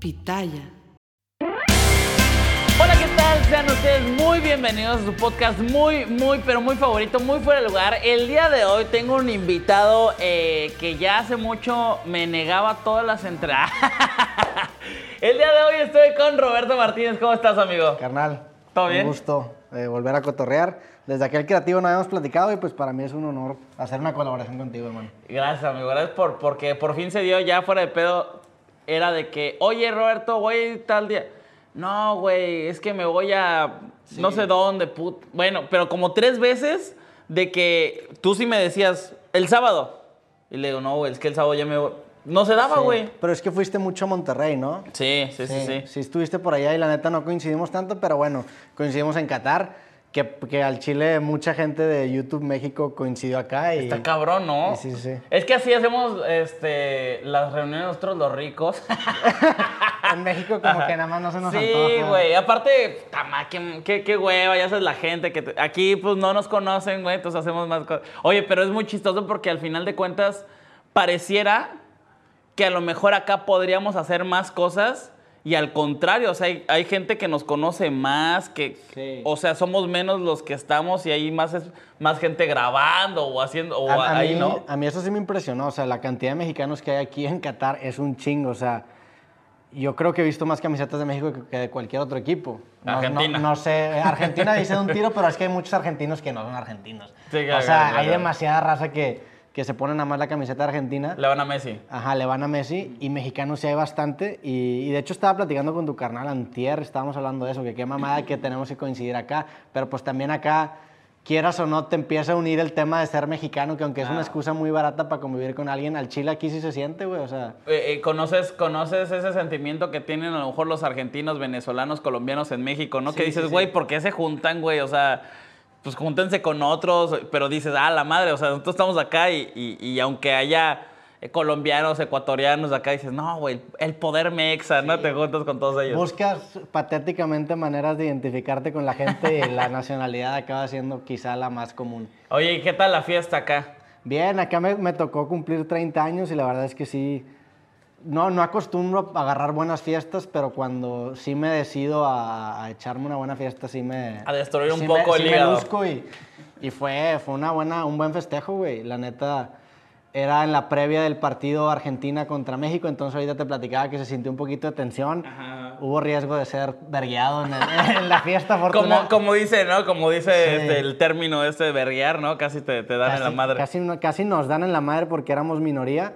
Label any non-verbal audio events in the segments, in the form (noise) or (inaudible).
Pitaya. Hola, ¿qué tal? Sean ustedes muy bienvenidos a su podcast muy, muy, pero muy favorito, muy fuera de lugar. El día de hoy tengo un invitado eh, que ya hace mucho me negaba todas las entradas. (laughs) El día de hoy estoy con Roberto Martínez. ¿Cómo estás, amigo? Carnal. ¿Todo bien? Un gusto eh, volver a cotorrear. Desde aquel creativo no habíamos platicado y pues para mí es un honor hacer una colaboración contigo, hermano. Gracias, amigo. Gracias por, porque por fin se dio ya fuera de pedo. Era de que, oye, Roberto, voy tal día. No, güey, es que me voy a no sé dónde, put. Bueno, pero como tres veces de que tú sí me decías, el sábado. Y le digo, no, güey, es que el sábado ya me voy. No se daba, Sí. güey. Pero es que fuiste mucho a Monterrey, ¿no? Sí, sí, sí, sí. Sí, estuviste por allá y la neta no coincidimos tanto, pero bueno, coincidimos en Qatar, que, que al Chile mucha gente de YouTube México coincidió acá y... Está cabrón, ¿no? Sí, sí, sí. Es que así hacemos este, las reuniones nosotros los ricos. (laughs) En México como que nada más no se nos sí, güey. Aparte, tama, qué, qué, qué hueva, ya sabes la gente que te- aquí pues no nos conocen, güey, entonces hacemos más cosas. Oye, pero es muy chistoso porque al final de cuentas pareciera que a lo mejor acá podríamos hacer más cosas y al contrario, o sea, hay, hay gente que nos conoce más, que, Sí. o sea, somos menos los que estamos y hay más, es- más gente grabando o haciendo, o A, a ahí, mí, ¿no? a mí eso sí me impresionó, o sea, la cantidad de mexicanos que hay aquí en Qatar es un chingo, o sea, yo creo que he visto más camisetas de México que, de cualquier otro equipo. No, Argentina. No, no sé, Argentina dice de un tiro, pero es que hay muchos argentinos que no son argentinos. Sí, o sea, claro, hay demasiada raza que, que se pone nada más la camiseta Argentina. Le van a Messi. Ajá, le van a Messi y mexicanos sí hay bastante. Y, y de hecho estaba platicando con tu carnal Antier, estábamos hablando de eso, que qué mamada que tenemos que coincidir acá. Pero pues también acá, quieras o no, te empieza a unir el tema de ser mexicano, que aunque es una excusa muy barata para convivir con alguien, al chile aquí sí se siente, güey. O sea, Eh, eh, ¿conoces, ¿Conoces ese sentimiento que tienen a lo mejor los argentinos, venezolanos, colombianos en México, no? que Sí, dices, sí, güey, sí. ¿por qué se juntan, güey? O sea, pues júntense con otros, pero dices, ah, la madre, o sea, nosotros estamos acá y, y- y aunque haya colombianos, ecuatorianos acá, dices, no, güey, el poder mexa, ¿no? Te juntas con todos ellos. buscas patéticamente maneras de identificarte con la gente y la (laughs) nacionalidad acaba siendo quizá la más común. Oye, ¿y qué tal la fiesta acá? Bien, acá me, me tocó cumplir 30 años y la verdad es que sí, no, no acostumbro a agarrar buenas fiestas, pero cuando sí me decido a, a echarme una buena fiesta, sí me... A destruir un sí poco me, el sí me hígado. luzco y, y fue, fue una buena, un buen festejo, güey. La neta, era en la previa del partido Argentina contra México, entonces ahorita te platicaba que se sintió un poquito de tensión. Ajá. Hubo riesgo de ser vergueado en, (laughs) la fiesta, Como, como dice, ¿no? Como dice Sí. este, el término este de verguear, ¿no? Casi te, te dan en la madre. Casi, casi nos dan en la madre porque éramos minoría.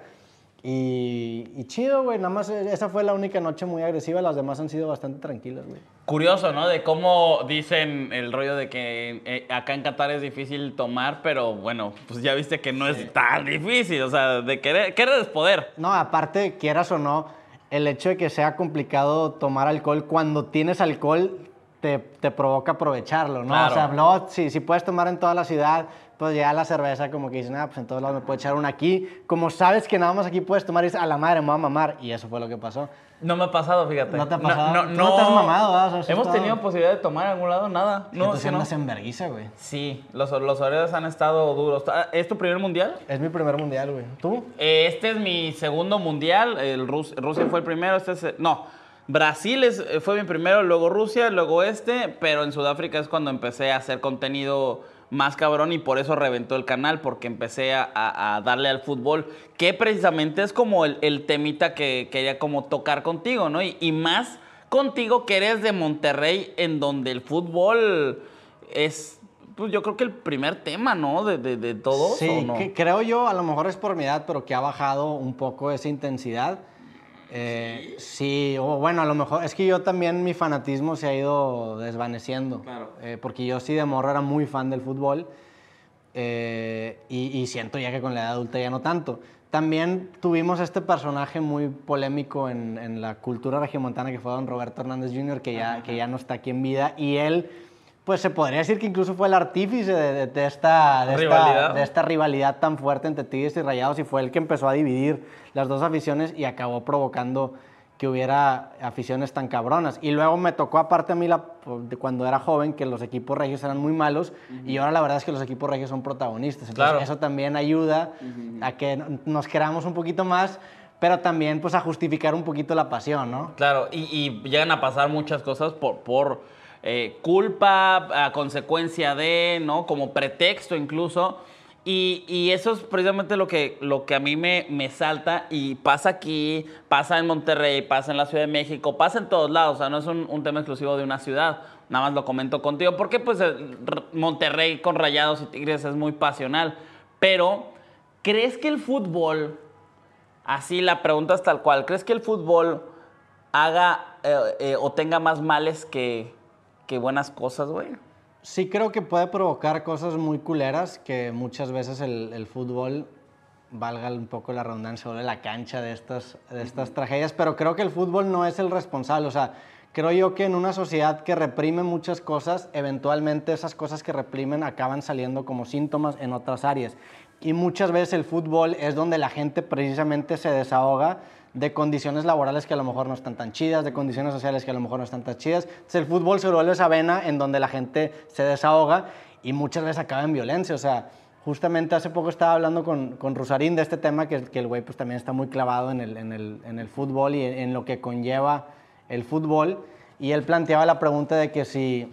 Y, y chido, güey. Nada más eh, esa fue la única noche muy agresiva. Las demás han sido bastante tranquilas, güey. Curioso, ¿no? De cómo dicen el rollo de que eh, acá en Qatar es difícil tomar, pero bueno, pues ya viste que no es tan difícil. O sea, de querer, querer es poder. No, aparte, quieras o no, el hecho de que sea complicado tomar alcohol, cuando tienes alcohol, te, te provoca aprovecharlo, ¿no? Claro. O sea, luego, si, si puedes tomar en toda la ciudad, pues ya la cerveza como que dicen, ah, pues en todos lados me puedo echar una aquí. Como sabes que nada más aquí puedes tomar, dices, a la madre me voy a mamar. Y eso fue lo que pasó. No me ha pasado, fíjate. ¿No te ha pasado? No, Tú no te has mamado, sea, eso Hemos tenido posibilidad de tomar en algún lado, nada. No, Entonces no. andas en vergüenza, güey. Sí, los, los horarios han estado duros. Ah, ¿Es tu primer mundial? Es mi primer mundial, güey. ¿Tú? Eh, Este es mi segundo mundial. El Rus- Rusia fue el primero. Este es, no, Brasil es- eh, fue mi primero, luego Rusia, luego este. Pero en Sudáfrica es cuando empecé a hacer contenido más cabrón y por eso reventó el canal, porque empecé a, darle al fútbol, que precisamente es como el, el temita que quería como tocar contigo, ¿no? Y, y más contigo que eres de Monterrey, en donde el fútbol es, pues yo creo que el primer tema, ¿no? De, de, de todos, Sí, ¿o no? que- creo yo, a lo mejor es por mi edad, pero que ha bajado un poco esa intensidad. Eh, sí, o bueno, a lo mejor es que yo también mi fanatismo se ha ido desvaneciendo. Claro. Eh, porque yo sí de morro era muy fan del fútbol eh, y, y siento ya que con la edad adulta ya no tanto. También tuvimos este personaje muy polémico en, en la cultura regiomontana que fue don Roberto Hernández Jr., que ya, que ya no está aquí en vida, y él, pues se podría decir que incluso fue el artífice de, de- de esta, de, Rivalidad. esta, de esta rivalidad tan fuerte entre Tigres y Rayados, y fue el que empezó a dividir las dos aficiones y acabó provocando que hubiera aficiones tan cabronas. Y luego me tocó, aparte a mí, la, cuando era joven, que los equipos regios eran muy malos, y ahora la verdad es que los equipos regios son protagonistas. Entonces, Claro. eso también ayuda a que nos queramos un poquito más, pero también pues a justificar un poquito la pasión, ¿no? Claro, y, y llegan a pasar muchas cosas por, por eh, culpa, a consecuencia de, ¿no? Como pretexto incluso. Y, y eso es precisamente lo que, lo que a mí me, me salta y pasa aquí, pasa en Monterrey, pasa en la Ciudad de México, pasa en todos lados, o sea, no es un, tema exclusivo de una ciudad, nada más lo comento contigo, porque pues R- Monterrey con Rayados y Tigres es muy pasional, pero ¿crees que el fútbol Así la pregunta es tal cual. ¿Crees que el fútbol haga eh, eh, o tenga más males que, que buenas cosas, güey? Sí creo que puede provocar cosas muy culeras, que muchas veces el, el fútbol, valga un poco la redundancia, vuelve la cancha de estas, de estas tragedias, pero creo que el fútbol no es el responsable. O sea, creo yo que en una sociedad que reprime muchas cosas, eventualmente esas cosas que reprimen acaban saliendo como síntomas en otras áreas. Y muchas veces el fútbol es donde la gente precisamente se desahoga de condiciones laborales que a lo mejor no están tan chidas, de condiciones sociales que a lo mejor no están tan chidas. Entonces el fútbol se vuelve esa vena en donde la gente se desahoga y muchas veces acaba en violencia. O sea, justamente hace poco estaba hablando con, con Rosarín de este tema, que, que el güey pues también está muy clavado en el, en el, en el fútbol y en lo que conlleva el fútbol. Y él planteaba la pregunta de que si,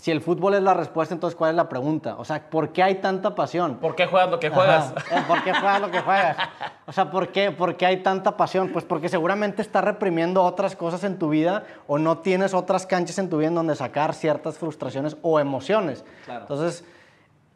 si el fútbol es la respuesta, entonces ¿cuál es la pregunta? O sea, ¿por qué hay tanta pasión? ¿Por qué juegas lo que juegas? Ajá, (laughs) eh, ¿Por qué juegas lo que juegas? O sea, ¿por qué, ¿por qué hay tanta pasión? Pues porque seguramente estás reprimiendo otras cosas en tu vida o no tienes otras canchas en tu vida en donde sacar ciertas frustraciones o emociones. Claro. Entonces,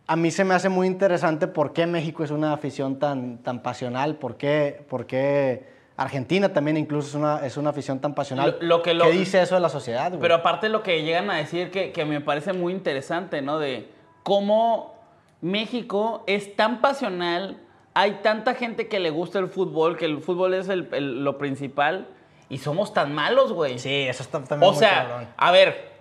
a mí se me hace muy interesante por qué México es una afición tan, tan pasional, por qué, por qué Argentina también incluso es una, es una afición tan pasional. Lo- lo que lo- ¿Qué dice eso de la sociedad? güey? Pero aparte lo que llegan a decir que, que me parece muy interesante, ¿no? De cómo México es tan pasional, hay tanta gente que le gusta el fútbol, que el fútbol es el- el- lo principal, y somos tan malos, güey. Sí, eso está también O muy sea, cabrón. a ver,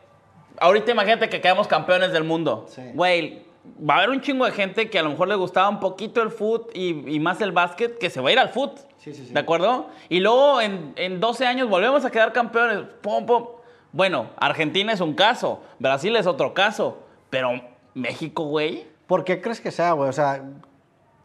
ahorita imagínate que quedamos campeones del mundo. Sí. Güey, va a haber un chingo de gente que a lo mejor le gustaba un poquito el fútbol y, y más el básquet, que se va a ir al fútbol. Sí, sí, sí. ¿De acuerdo? Y luego en, en 12 años volvemos a quedar campeones. Pum, pum. Bueno, Argentina es un caso, Brasil es otro caso, pero México, güey. ¿Por qué crees que sea, güey? O sea,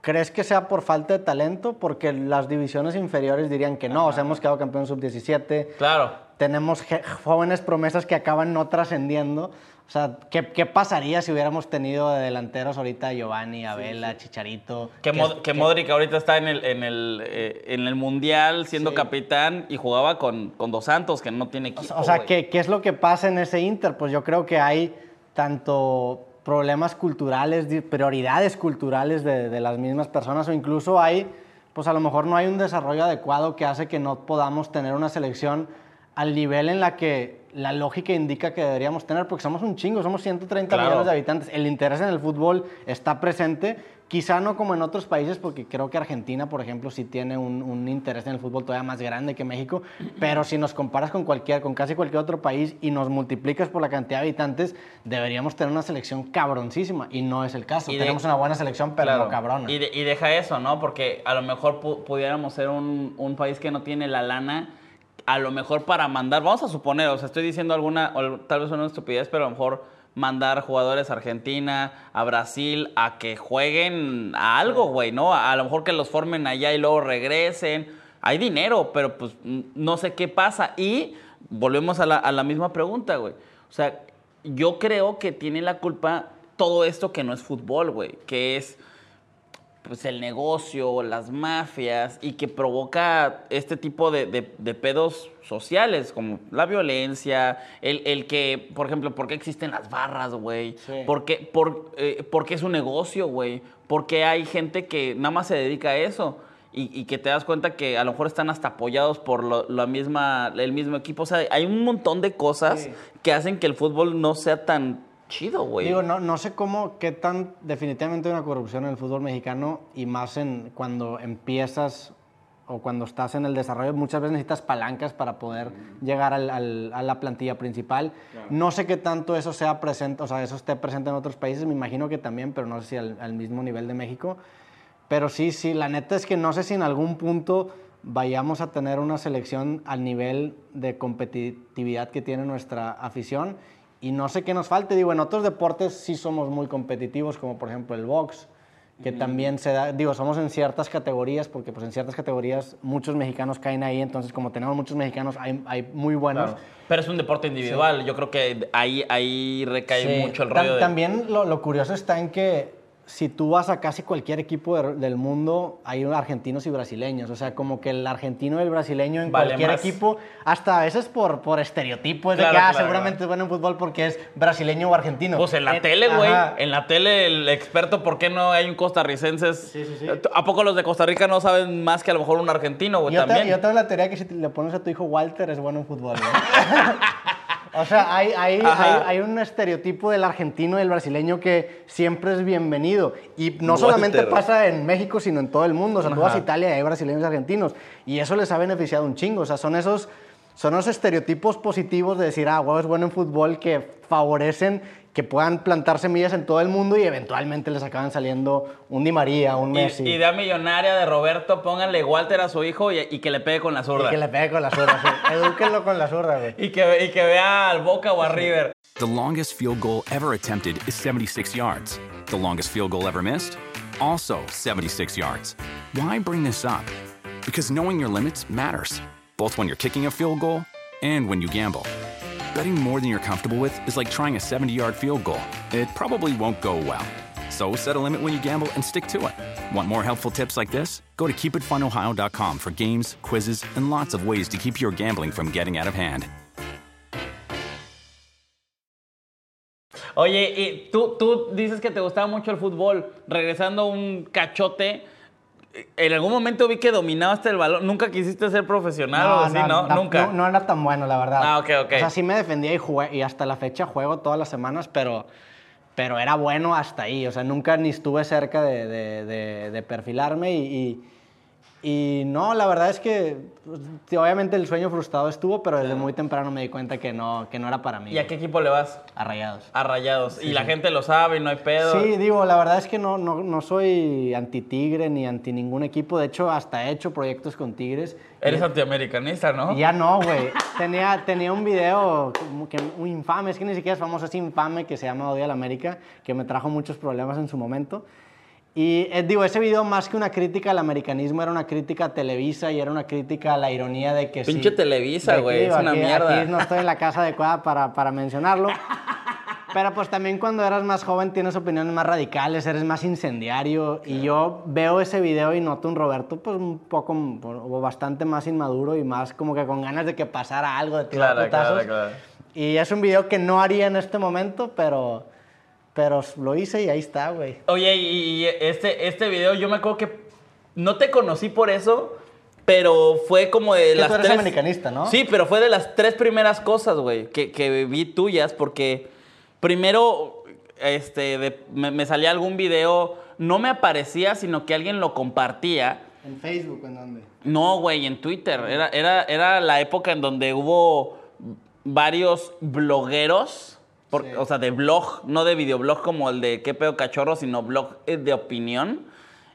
¿crees que sea por falta de talento? Porque las divisiones inferiores dirían que no. O sea, hemos quedado campeón sub-17. Claro. Tenemos jóvenes promesas que acaban no trascendiendo. O sea, ¿qué, qué pasaría si hubiéramos tenido de delanteros ahorita Giovanni, Abela, Chicharito? Que, que- Mod- que que- Modric ahorita está en el, en el, eh, en el Mundial siendo Sí. capitán y jugaba con, con Dos Santos, que no tiene equipo. O sea. ¿qué, ¿qué es lo que pasa en ese Inter? Pues yo creo que hay tanto problemas culturales, prioridades culturales de, de las mismas personas o incluso hay, pues a lo mejor no hay un desarrollo adecuado que hace que no podamos tener una selección al nivel en la que la lógica indica que deberíamos tener, porque somos un chingo, somos 130 Claro. millones de habitantes. El interés en el fútbol está presente, quizá no como en otros países, porque creo que Argentina, por ejemplo, sí tiene un, un interés en el fútbol todavía más grande que México, pero si nos comparas con cualquier, con casi cualquier otro país y nos multiplicas por la cantidad de habitantes, deberíamos tener una selección cabroncísima, y no es el caso. Y de- Tenemos una buena selección, pero Claro. no cabrona. Y, de- y deja eso, ¿no? Porque a lo mejor pu- pudiéramos ser un, un país que no tiene la lana, a lo mejor para mandar, vamos a suponer, o sea, estoy diciendo alguna, tal vez una estupidez, pero a lo mejor mandar jugadores a Argentina, a Brasil, a que jueguen a algo, güey, ¿no? A, a lo mejor que los formen allá y luego regresen. Hay dinero, pero pues no sé qué pasa. Y volvemos a la, a la misma pregunta, güey. O sea, yo creo que tiene la culpa todo esto que no es fútbol, güey, que es pues el negocio, las mafias y que provoca este tipo de, de- de pedos sociales, como la violencia, el, el que, por ejemplo, ¿por qué existen las barras, güey? Sí. ¿Por qué, por, eh, por qué es un negocio, güey? Porque hay gente que nada más se dedica a eso y, y que te das cuenta que a lo mejor están hasta apoyados por lo- la misma, el mismo equipo. O sea, hay un montón de cosas Sí. que hacen que el fútbol no sea tan chido, güey. Digo, no, no sé cómo, qué tan definitivamente hay una corrupción en el fútbol mexicano y más en cuando empiezas o cuando estás en el desarrollo, muchas veces necesitas palancas para poder llegar al- al- a la plantilla principal. No sé qué tanto eso sea presente, o sea, eso esté presente en otros países, me imagino que también, pero no sé si al, al mismo nivel de México. Pero sí, sí, la neta es que no sé si en algún punto vayamos a tener una selección al nivel de competitividad que tiene nuestra afición y no sé qué nos falte. Digo, en otros deportes sí somos muy competitivos, como por ejemplo el box, que también se da, digo, somos en ciertas categorías, porque pues en ciertas categorías muchos mexicanos caen ahí, entonces como tenemos muchos mexicanos, hay, hay muy buenos. Claro. Pero es un deporte individual. Yo creo que ahí, ahí recae Sí. mucho el rollo de... También lo, lo curioso está en que si tú vas a casi cualquier equipo de- del mundo, hay argentinos y brasileños. O sea, como que el argentino y el brasileño en Vale cualquier más. equipo, hasta a veces por, por estereotipo, es de que ah, claro, seguramente claro. es bueno en fútbol porque es brasileño o argentino. Pues en la Eh, tele, güey. En la tele, el experto, ¿por qué no hay un costarricense? Sí, sí, sí. ¿A poco los de Costa Rica no saben más que a lo mejor un argentino, güey? Yo, te- yo tengo la teoría que si te- le pones a tu hijo Walter es bueno en fútbol. ¿no? (laughs) o sea, hay, hay, hay, hay un estereotipo del argentino y del brasileño que siempre es bienvenido. Y no solamente pasa en México, sino en todo el mundo. O sea, tú vas a. Italia y hay brasileños y argentinos. Y eso les ha beneficiado un chingo. O sea, son esos, son esos estereotipos positivos de decir, ah, huevo es bueno en fútbol que favorecen que puedan plantar semillas en todo el mundo y eventualmente les acaban saliendo un Di María, un Y- Messi. Idea millonaria de Roberto, pónganle Walter a su hijo y, y que le pegue con la Y zurda. que le pegue con la zurda, sí. (laughs) Edúquenlo con la zurda, güey. Y que, y que vea al Boca o a River. The longest field goal ever attempted is 76 yards. The longest field goal ever missed? Also 76 yards. Why bring this up? Because knowing your limits matters, both when you're kicking a field goal and when you gamble. Betting more than you're comfortable with is like trying a 70 yard field goal. It probably won't go well. So set a limit when you gamble and stick to it. Want more helpful tips like this? Go to keepitfunohio.com for games, quizzes, and lots of ways to keep your gambling from getting out of hand. Oye, y tú, tú dices que te gustaba mucho el fútbol. Regresando un cachote, en algún momento vi que dominaste el balón. ¿Nunca quisiste ser profesional o así, no? Nunca. No, no era tan bueno, la verdad. Ah, ok, ok. O sea, sí me defendía y, jugué, y hasta la fecha juego todas las semanas, pero, pero era bueno hasta ahí. O sea, nunca ni estuve cerca de, de- de- de perfilarme y, y- y no, la verdad es que pues, sí, obviamente el sueño frustrado estuvo, pero desde muy temprano me di cuenta que no, que no era para mí. ¿Y a qué equipo le vas? A Rayados. A Rayados. y la gente lo sabe y no hay pedo. Sí, digo, la verdad es que no, no, no soy anti-tigre ni anti ningún equipo. De hecho, hasta he hecho proyectos con tigres. Eres antiamericanista, ¿no? Ya no, güey. Tenía, tenía un video que muy infame, es que ni siquiera es famoso, es infame, que se llama Odio a la América, que me trajo muchos problemas en su momento. Y eh, digo, ese video más que una crítica al americanismo, era una crítica a Televisa y era una crítica a la ironía de que sí- Pinche Televisa, de que, güey, es una aquí- mierda. Aquí no estoy en la casa adecuada para, para mencionarlo. (laughs) Pero pues también cuando eras más joven tienes opiniones más radicales, eres más incendiario. Y yo veo ese video y noto un Roberto pues un poco, o bastante más inmaduro y más como que con ganas de que pasara algo, de tirar Claro, putazos. claro, claro. Y es un video que no haría en este momento, pero, pero lo hice y ahí está, güey. Oye, y, y este, este video, yo me acuerdo que no te conocí por eso, pero fue como de las tú eres tres... americanista, ¿no? Sí, pero fue de las tres primeras cosas, güey, que, que vi tuyas, porque primero este, de- me, me salía algún video, no me aparecía, sino que alguien lo compartía. ¿En Facebook en dónde? No, güey, en Twitter. Era, era, era la época en donde hubo varios blogueros, por- Sí. o sea, de blog, no de videoblog como el de Qué pedo cachorro, sino blog eh, de opinión.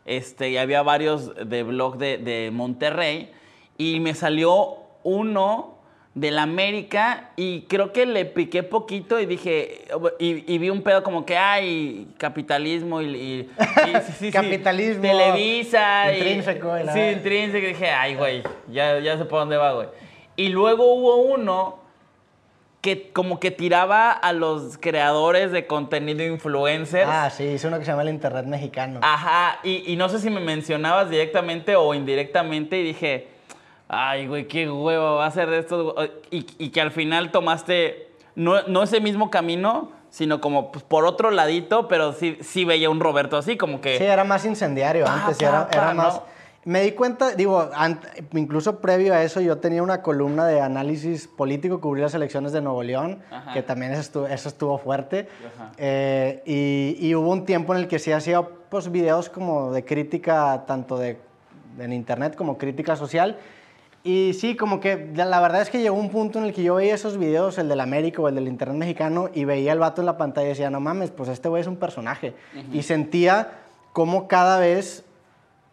Este, y había varios de blog de, de Monterrey. Y me salió uno de la América y creo que le piqué poquito y dije, y, y vi un pedo como que hay capitalismo y... y- y- sí, sí, sí, (laughs) Capitalismo, Televisa. intrínseco y sí, intrínseco. Y dije, ay, güey, ya, ya sé por dónde va, güey. Y luego hubo uno que como que tiraba a los creadores de contenido influencers. Ah, sí, hice uno que se llama el Internet Mexicano. Ajá, y, y no sé si me mencionabas directamente o indirectamente y dije, ay, güey, qué huevo va a ser de esto. Y, y que al final tomaste, no, no ese mismo camino, sino como pues, por otro ladito, pero sí, sí veía un Roberto así, como que... Sí, era más incendiario Pa, antes, y pa, era, pa, era más... ¿no? Me di cuenta, digo, incluso previo a eso yo tenía una columna de análisis político, cubrí las elecciones de Nuevo León, Ajá. que también eso estuvo, eso estuvo fuerte. Eh, y, y hubo un tiempo en el que sí hacía pues, videos como de crítica, tanto de, en internet como crítica social. Y sí, como que la verdad es que llegó un punto en el que yo veía esos videos, el del América o el del Internet mexicano, y veía al vato en la pantalla y decía, no mames, pues este güey es un personaje. Y sentía como cada vez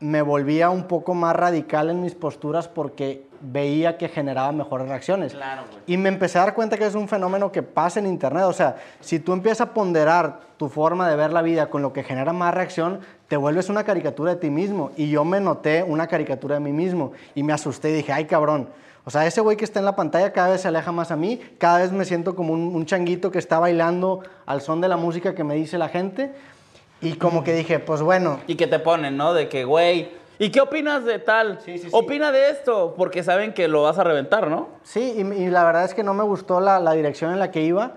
me volvía un poco más radical en mis posturas porque veía que generaba mejores reacciones. Claro. Y me empecé a dar cuenta que es un fenómeno que pasa en Internet. O sea, si tú empiezas a ponderar tu forma de ver la vida con lo que genera más reacción, te vuelves una caricatura de ti mismo. Y yo me noté una caricatura de mí mismo y me asusté y dije, ay cabrón. O sea, ese güey que está en la pantalla cada vez se aleja más a mí, cada vez me siento como un, un changuito que está bailando al son de la música que me dice la gente. Y como que dije, pues bueno, Y que te ponen, ¿no? De que, güey, ¿y qué opinas de tal? Sí, sí, sí. Opina de esto, porque saben que lo vas a reventar, ¿no? Sí, y, y la verdad es que no me gustó la, la dirección en la que iba.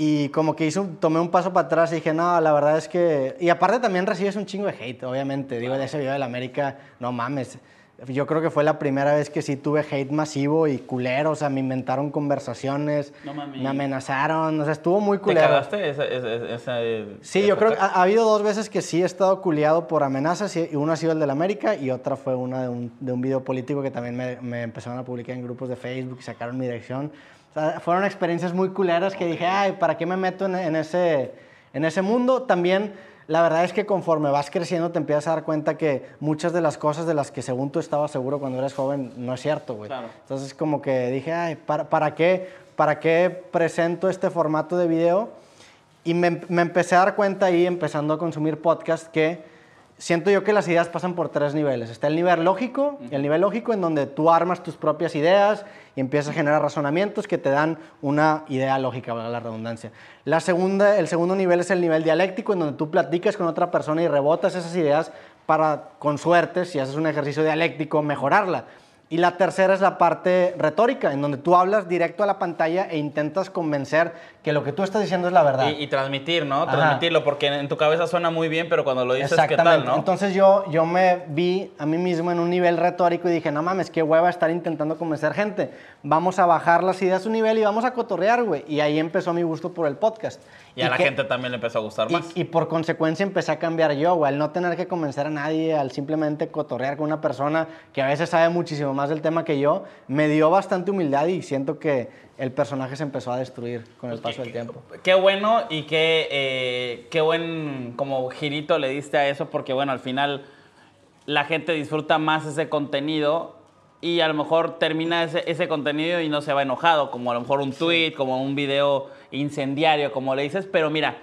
Y como que hice un- tomé un paso para atrás y dije, no, la verdad es que... Y aparte también recibes un chingo de hate, obviamente. Digo, de ese video de la América, no mames. Yo creo que fue la primera vez que sí tuve hate masivo y culero. O sea, me inventaron conversaciones, No mames. me amenazaron. O sea, estuvo muy ¿Te culero. cagaste esa, esa, esa, eh, Sí, yo creo que ha, ha habido dos veces que sí he estado culiado por amenazas. Y una ha sido el de la América y otra fue una de un, de un video político que también me, me empezaron a publicar en grupos de Facebook y sacaron mi dirección. O sea, fueron experiencias muy culeras que dije, ay, ¿para qué me meto en, en ese, en ese mundo? También, la verdad es que conforme vas creciendo te empiezas a dar cuenta que muchas de las cosas de las que según tú estabas seguro cuando eres joven no es cierto, güey. Claro. Entonces como que dije, ay, ¿para, para, qué, ¿para qué presento este formato de video? Y me, me empecé a dar cuenta ahí, empezando a consumir podcast, que siento yo que las ideas pasan por tres niveles. Está el nivel lógico, el nivel lógico en donde tú armas tus propias ideas y empiezas a generar razonamientos que te dan una idea lógica, la redundancia. La segunda, el segundo nivel es el nivel dialéctico, en donde tú platicas con otra persona y rebotas esas ideas para, con suerte, si haces un ejercicio dialéctico, mejorarla. Y la tercera es la parte retórica, en donde tú hablas directo a la pantalla e intentas convencer que lo que tú estás diciendo es la verdad. Y, y transmitir, ¿no? Ajá. Transmitirlo, porque en tu cabeza suena muy bien, pero cuando lo dices, ¿qué tal, no? Entonces yo, yo me vi a mí mismo en un nivel retórico y dije, no mames, qué hueva estar intentando convencer gente. Vamos a bajar las ideas a un nivel y vamos a cotorrear, güey. Y ahí empezó mi gusto por el podcast. Y a la que- gente también le empezó a gustar más. y por consecuencia empecé a cambiar yo, güey, al no tener que convencer a nadie, al simplemente cotorrear con una persona que a veces sabe muchísimo más del tema que yo, me dio bastante humildad y siento que el personaje se empezó a destruir con el paso del tiempo. Qué bueno y qué, eh, qué buen como girito le diste a eso, porque bueno, al final la gente disfruta más ese contenido y a lo mejor termina ese, ese contenido y no se va enojado, como a lo mejor un tweet, como un video incendiario, como le dices, pero mira,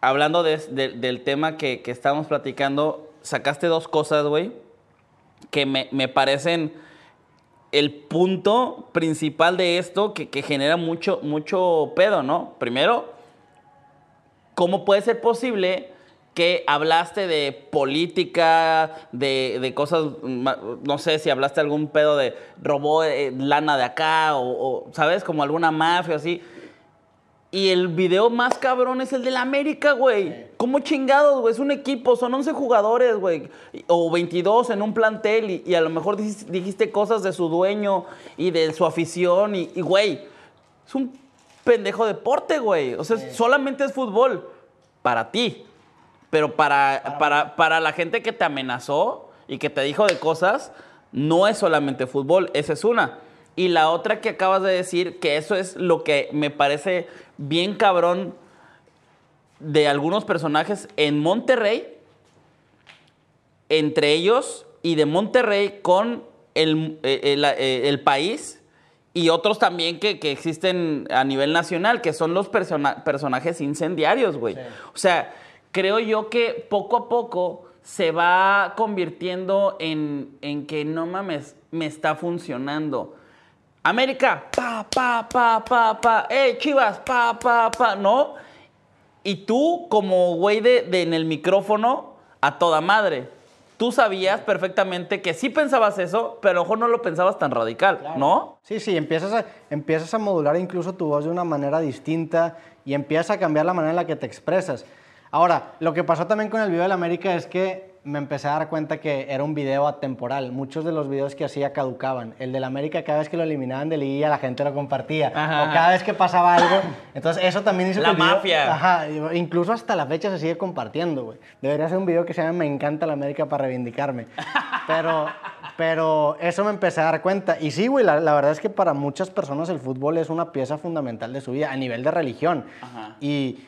hablando de- de- del tema que, que estábamos platicando, sacaste dos cosas, güey, que me, me parecen el punto principal de esto que, que genera mucho, mucho pedo, ¿no? Primero, ¿cómo puede ser posible que hablaste de política, de, de cosas, no sé si hablaste algún pedo de robó eh, lana de acá o, o, ¿sabes? Como alguna mafia así. Y el video más cabrón es el del América, güey. ¿Cómo chingados, güey? Es un equipo, son 11 jugadores, güey. O 22 en un plantel y, y a lo mejor dijiste, dijiste cosas de su dueño y de su afición y, y, güey, es un pendejo deporte, güey. O sea, solamente es fútbol para ti. Pero para, para, para la gente que te amenazó y que te dijo de cosas, no es solamente fútbol, esa es una. Y la otra que acabas de decir, que eso es lo que me parece bien cabrón de algunos personajes en Monterrey, entre ellos y de Monterrey con el, eh, el- eh, el país y otros también que, que existen a nivel nacional, que son los persona- personajes incendiarios, güey. O sea, creo yo que poco a poco se va convirtiendo en, en que no mames, me está funcionando. América, pa, pa, pa, pa, pa, eh, Chivas, pa, pa, pa, ¿no? Y tú, como güey de, de en el micrófono, a toda madre. Tú sabías perfectamente que sí pensabas eso, pero mejor no lo pensabas tan radical, ¿no? Sí, sí, empiezas a, empiezas a modular incluso tu voz de una manera distinta y empiezas a cambiar la manera en la que te expresas. Ahora, lo que pasó también con el video de la América es que me empecé a dar cuenta que era un video atemporal. Muchos de los videos que hacía caducaban. El de la América, cada vez que lo eliminaban de liguilla, la gente lo compartía. Ajá, o cada vez que pasaba algo. Entonces, eso también hizo La que video- mafia. Ajá, incluso hasta la fecha se sigue compartiendo, güey. Debería ser un video que se llama Me encanta la América para reivindicarme. Pero, pero eso me empecé a dar cuenta. Y sí, güey, la, la verdad es que para muchas personas el fútbol es una pieza fundamental de su vida, a nivel de religión. Ajá. Y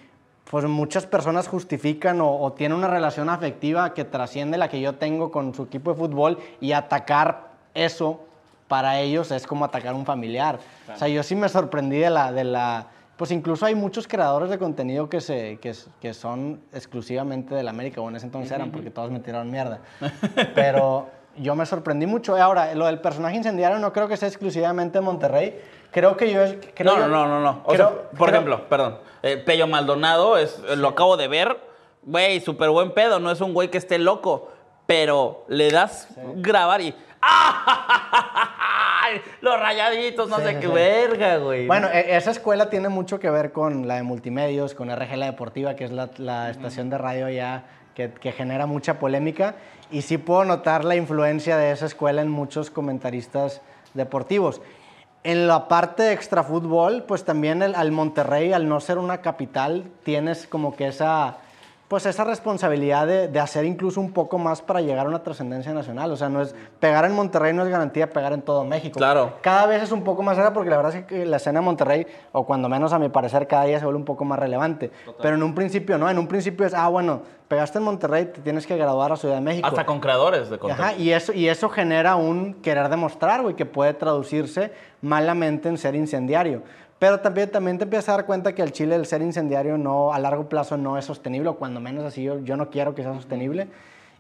pues muchas personas justifican o, o tienen una relación afectiva que trasciende la que yo tengo con su equipo de fútbol y atacar eso para ellos es como atacar a un familiar. O sea, yo sí me sorprendí de la, de la... Pues incluso hay muchos creadores de contenido que, se, que, que son exclusivamente del América, o en ese entonces eran, porque todos me tiraron mierda. (laughs) Pero yo me sorprendí mucho. Ahora, lo del personaje incendiario no creo que sea exclusivamente Monterrey. Creo que yo... es- creo No, no, no, no, no. O creo- sea, por creo- ejemplo, perdón, eh, Pello Maldonado, es, eh, lo acabo de ver, güey, súper buen pedo, no es un güey que esté loco, pero le das grabar y... ¡Ay! Los rayaditos, no Sí, sé sí, qué sí. verga, güey. Bueno, e- esa escuela tiene mucho que ver con la de multimedios, con RG La Deportiva, que es la, la estación de radio ya que, genera mucha polémica. Y sí puedo notar la influencia de esa escuela en muchos comentaristas deportivos. En la parte de extrafútbol, pues también el- al Monterrey, al no ser una capital, tienes como que esa, pues esa responsabilidad de, de hacer incluso un poco más para llegar a una trascendencia nacional. O sea, no es pegar en Monterrey no es garantía de pegar en todo México. Claro. Cada vez es un poco más rara porque la verdad es que la escena de Monterrey, o cuando menos a mi parecer, cada día se vuelve un poco más relevante. Pero en un principio no, en un principio es, ah, bueno, pegaste en Monterrey, te tienes que graduar a Ciudad de México. Hasta con creadores de contenido. Ajá, y eso, y eso genera un querer demostrar, güey, que puede traducirse malamente en ser incendiario. Pero también, también te empiezas a dar cuenta que el Chile, el ser incendiario, no, a largo plazo no es sostenible, o cuando menos así yo, yo no quiero que sea sostenible.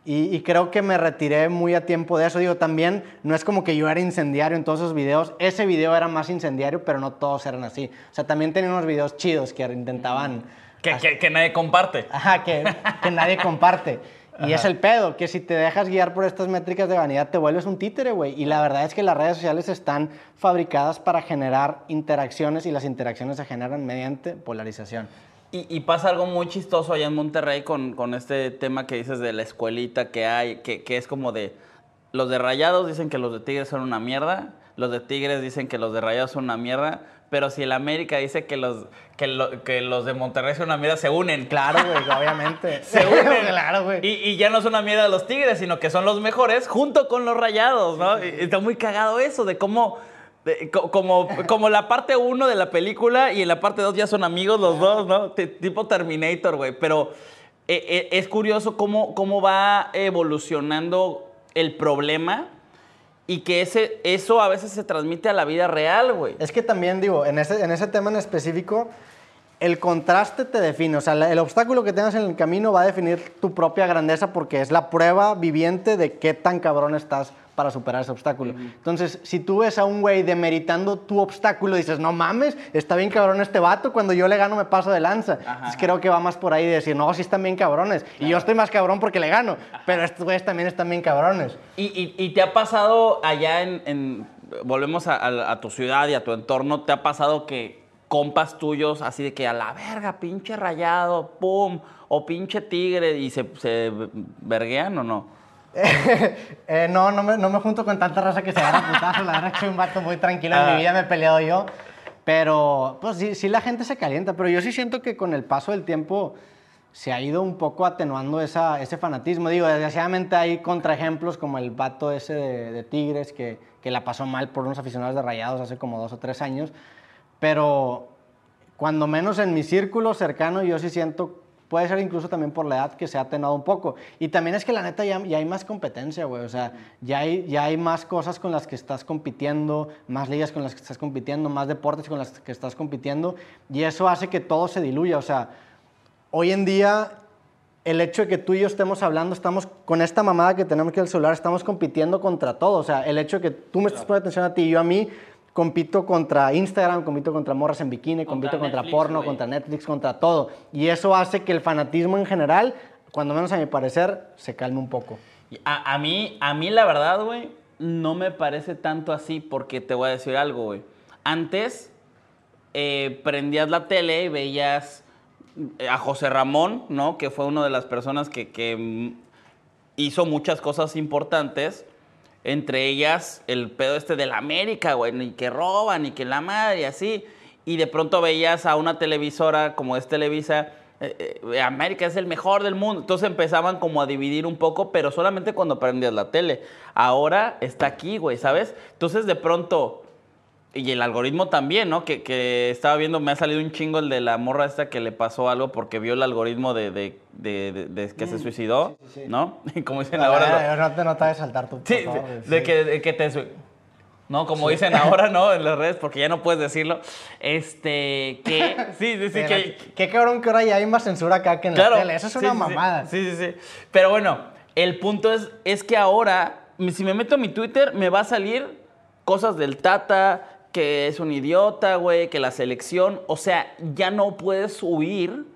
Y, y creo que me retiré muy a tiempo de eso. Digo, también no es como que yo era incendiario en todos esos videos. Ese video era más incendiario, pero no todos eran así. O sea, también tenía unos videos chidos que intentaban... Que, que- que nadie comparte. Ajá, que, que nadie comparte. (laughs) Y es el pedo, que si te dejas guiar por estas métricas de vanidad, te vuelves un títere, güey. Y la verdad es que las redes sociales están fabricadas para generar interacciones y las interacciones se generan mediante polarización. Y, y pasa algo muy chistoso allá en Monterrey con, con este tema que dices de la escuelita que hay, que, que es como de... Los de Rayados dicen que los de Tigres son una mierda, los de Tigres dicen que los de Rayados son una mierda, pero si el América dice que los, que lo- que los de Monterrey son una mierda, se unen. Claro, güey, obviamente. (laughs) Se unen. (laughs) claro, güey. Y, y ya no son una mierda de los Tigres, sino que son los mejores junto con los Rayados, ¿no? Y Está muy cagado eso de cómo... de- co- como, como la parte 1 de la película y en la parte 2 ya son amigos los dos, ¿no? T- tipo Terminator, güey. Pero eh, eh, es curioso cómo, cómo va evolucionando el problema y que ese, eso a veces se transmite a la vida real, güey. Es que también, digo, en ese, en ese tema en específico, el contraste te define. O sea, el obstáculo que tengas en el camino va a definir tu propia grandeza porque es la prueba viviente de qué tan cabrón estás para superar ese obstáculo. Entonces, si tú ves a un güey demeritando tu obstáculo, dices, no mames, está bien cabrón este vato, cuando yo le gano me paso de lanza. Entonces, creo que va más por ahí de decir, no, sí están bien cabrones. Y yo estoy más cabrón porque le gano, pero estos güeyes también están bien cabrones. ¿Y, y- y te ha pasado allá en, en- volvemos a, a- a tu ciudad y a tu entorno, te ha pasado que compas tuyos así de que a la verga, pinche rayado, pum, o pinche tigre y se, se verguean o no? (laughs) Eh, no, no me, no me junto con tanta raza que se agarra putazo. La verdad es que soy un vato muy tranquilo. En Ah. mi vida me he peleado yo. Pero, pues sí, sí la gente se calienta. Pero yo sí siento que con el paso del tiempo se ha ido un poco atenuando esa, ese fanatismo. Digo, desgraciadamente hay contraejemplos como el vato ese de, de Tigres que, que la pasó mal por unos aficionados de Rayados hace como dos o tres años. Pero cuando menos en mi círculo cercano yo sí siento, puede ser incluso también por la edad que se ha atenuado un poco. Y también es que la neta ya, ya hay más competencia, güey. O sea, ya hay, ya hay más cosas con las que estás compitiendo, más ligas con las que estás compitiendo, más deportes con las que estás compitiendo. Y eso hace que todo se diluya. O sea, hoy en día el hecho de que tú y yo estemos hablando, estamos con esta mamada que tenemos que el celular, estamos compitiendo contra todo. O sea, el hecho de que tú me estés poniendo atención a ti y yo a mí, compito contra Instagram, compito contra morras en bikini, compito contra porno, contra Netflix, contra todo. Y eso hace que el fanatismo en general, cuando menos a mi parecer, se calme un poco. A, a mí, a mí la verdad, güey, no me parece tanto así porque te voy a decir algo, güey. Antes eh, prendías la tele y veías eh, a José Ramón, ¿no? Que fue una de las personas que, que, mm, hizo muchas cosas importantes. Entre ellas el pedo este de la América, güey, ni que roban, ni que la madre, y así. Y de pronto veías a una televisora como es Televisa, eh, eh, América es el mejor del mundo. Entonces empezaban como a dividir un poco, pero solamente cuando prendías la tele. Ahora está aquí, güey, ¿sabes? Entonces de pronto, y el algoritmo también, ¿no? Que, que estaba viendo, me ha salido un chingo el de la morra esta que le pasó algo porque vio el algoritmo de, de- de- de- de que se suicidó, ¿no? (laughs) Y como dicen ahora... no te no te saltar tu Sí, favor, de, sí. de que, de que te... No, como dicen ahora, ¿no? (laughs) En las redes, porque ya no puedes decirlo. Este, que... Sí, sí, sí, que... Qué cabrón que ahora ya hay más censura acá que en Claro. la tele. Eso es sí, una sí, sí. mamada. Sí, sí, sí. Pero bueno, el punto es, es que ahora, si me meto a mi Twitter, me va a salir cosas del Tata, que es un idiota, güey, que la selección. O sea, ya no puedes huir